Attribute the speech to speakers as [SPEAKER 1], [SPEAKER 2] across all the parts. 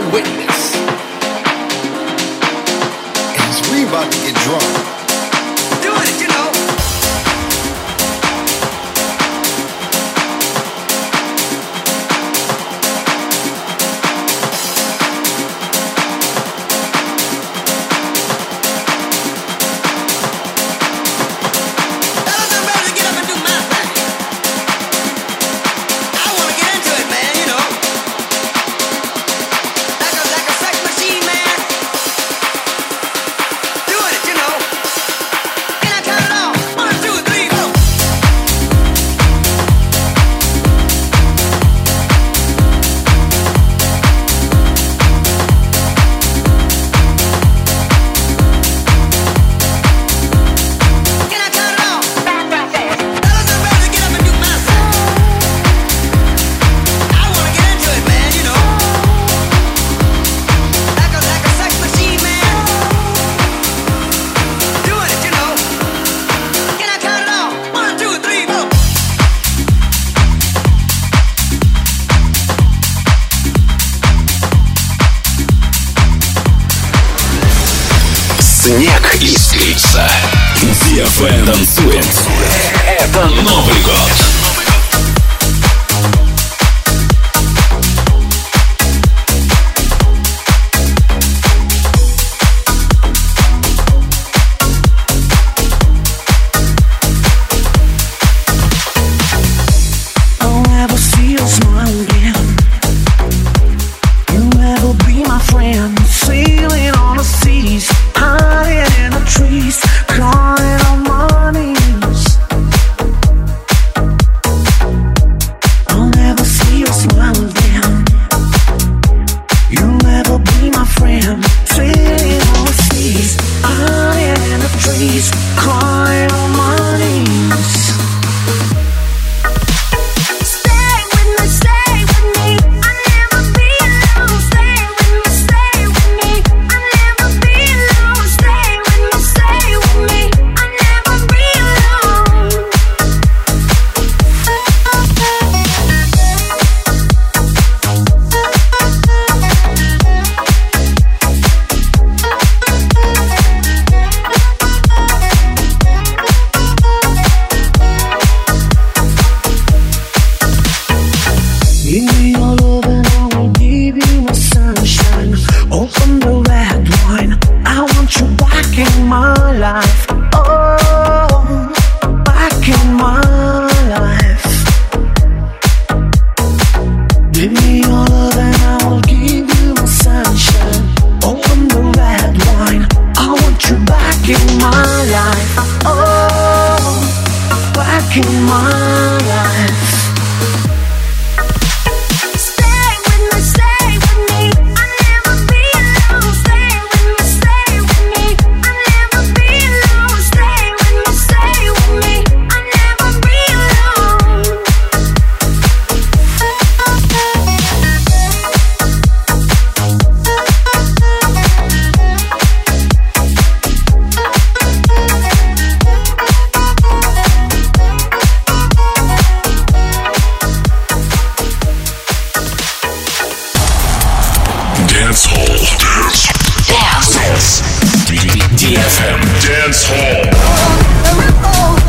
[SPEAKER 1] Witness. As we about to get drunk.
[SPEAKER 2] Dance Hall. Dance. Dance. DFM. Dance
[SPEAKER 3] Hall.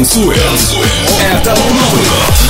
[SPEAKER 4] Dance with Ethel Mona.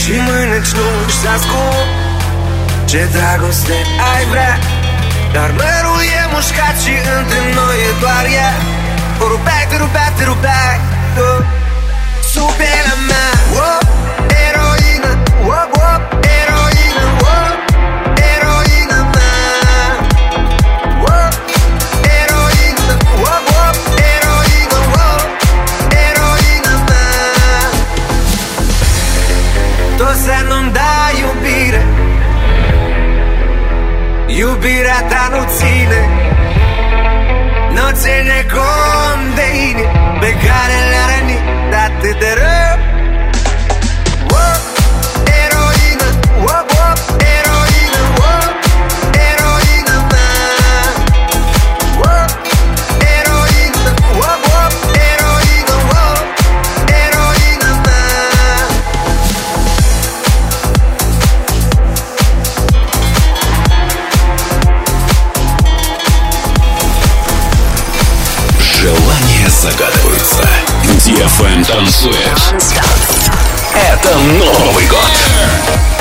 [SPEAKER 5] Și mâneci lungi să ascult Ce dragoste ai vrea. Dar mărul e mușcat și între noi e doar ea O rupeai, te rupeai, te rupeai Sub mea Iubirea ta nu ține Nu ține cont de inimi Pe care le-a rănit atât de rău.
[SPEAKER 4] ФМ танцует. Это Новый год.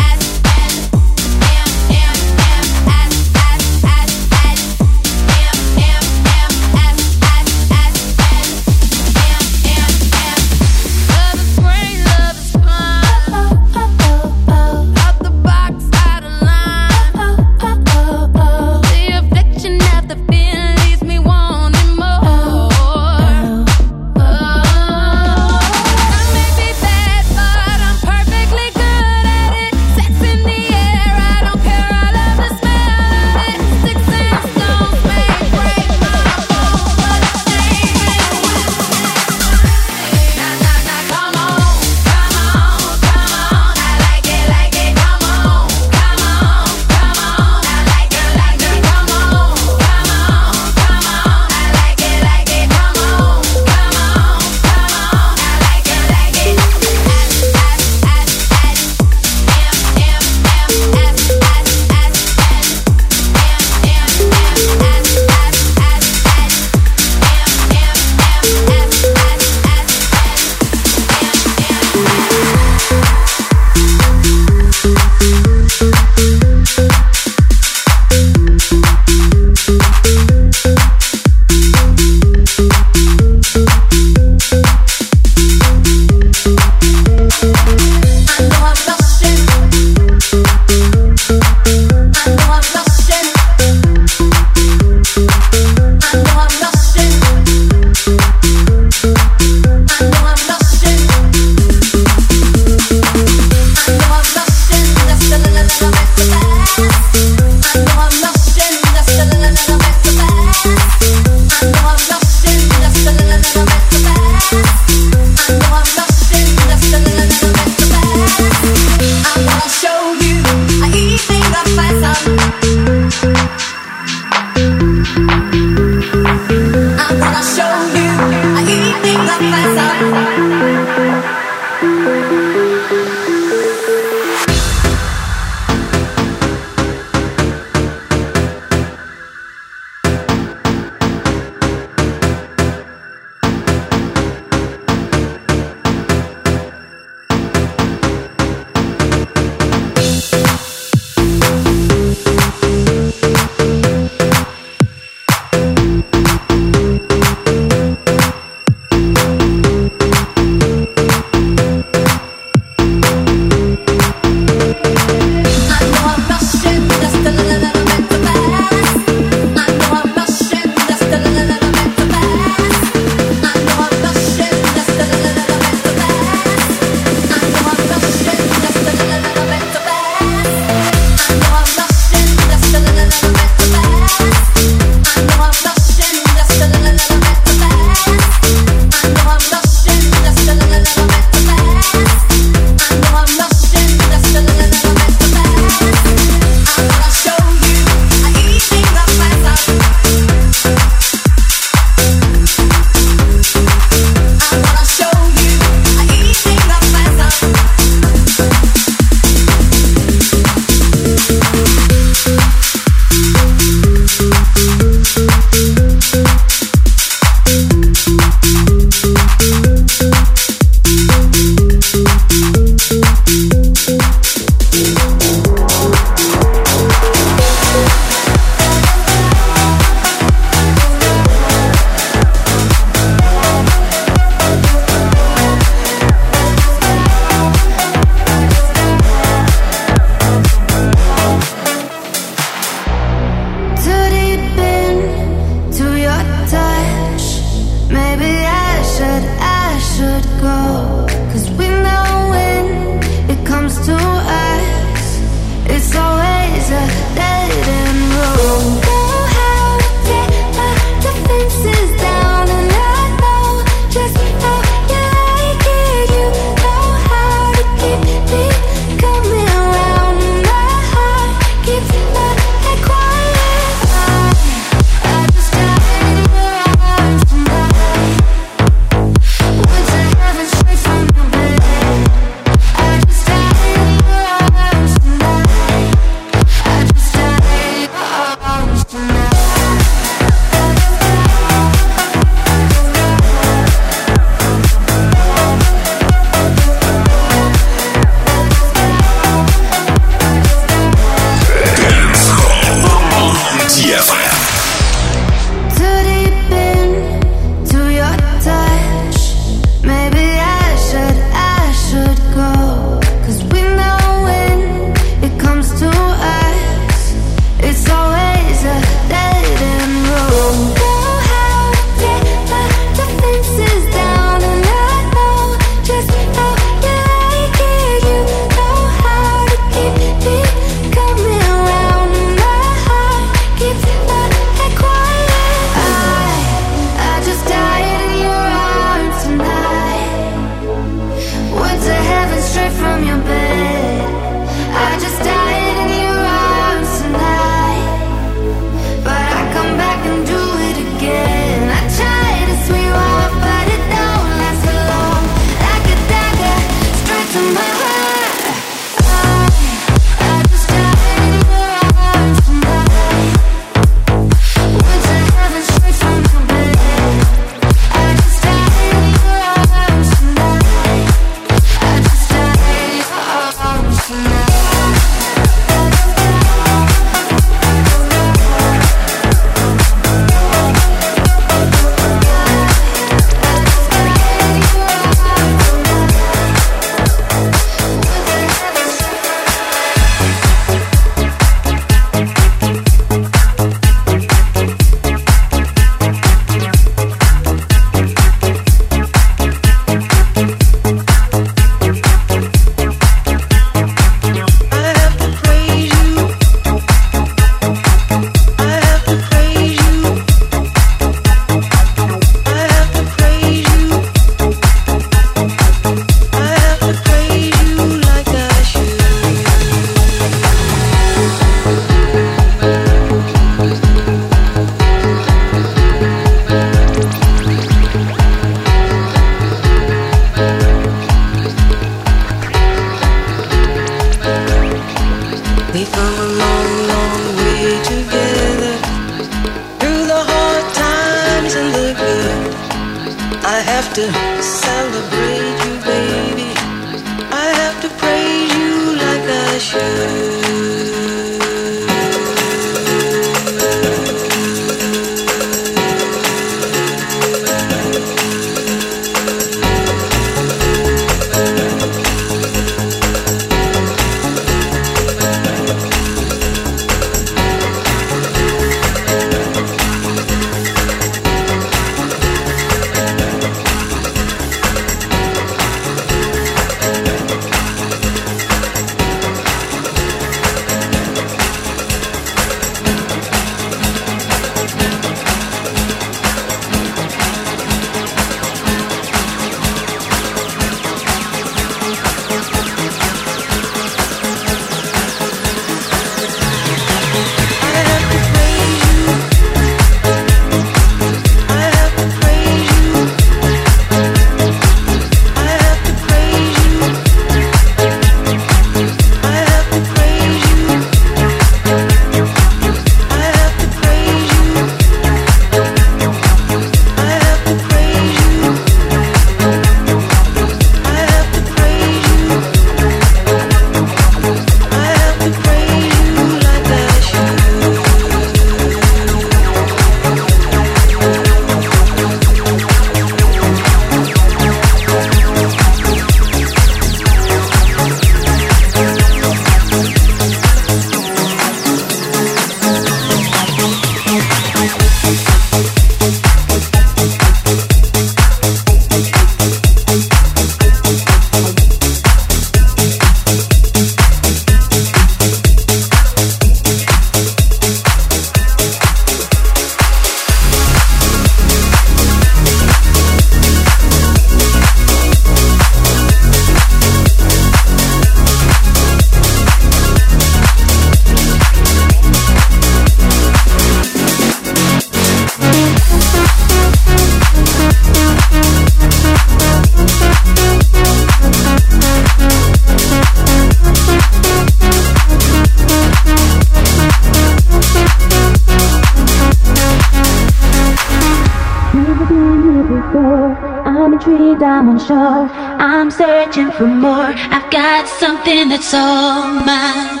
[SPEAKER 6] That's all mine.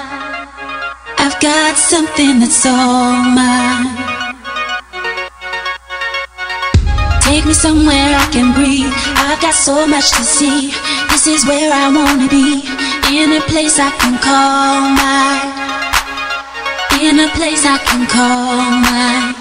[SPEAKER 6] I've got something that's all mine. Take me somewhere I can breathe. I've got so much to see. This is where I wanna be. In a place I can call mine. In a place I can call mine.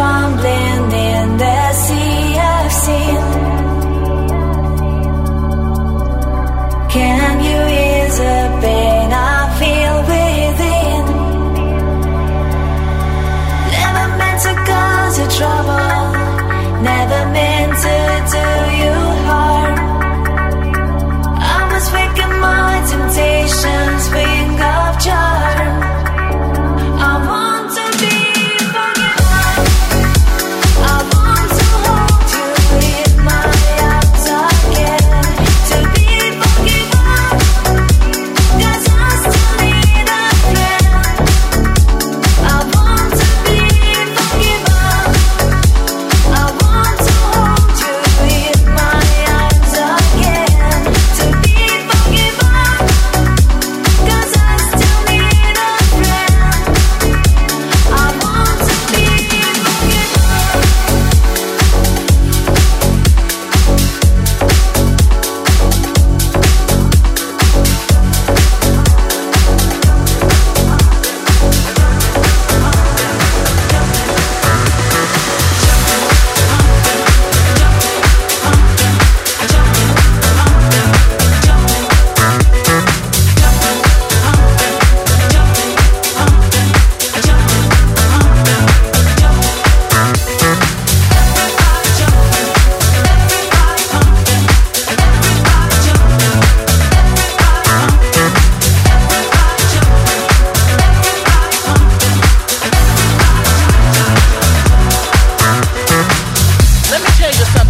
[SPEAKER 7] I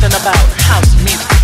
[SPEAKER 8] can hide no more,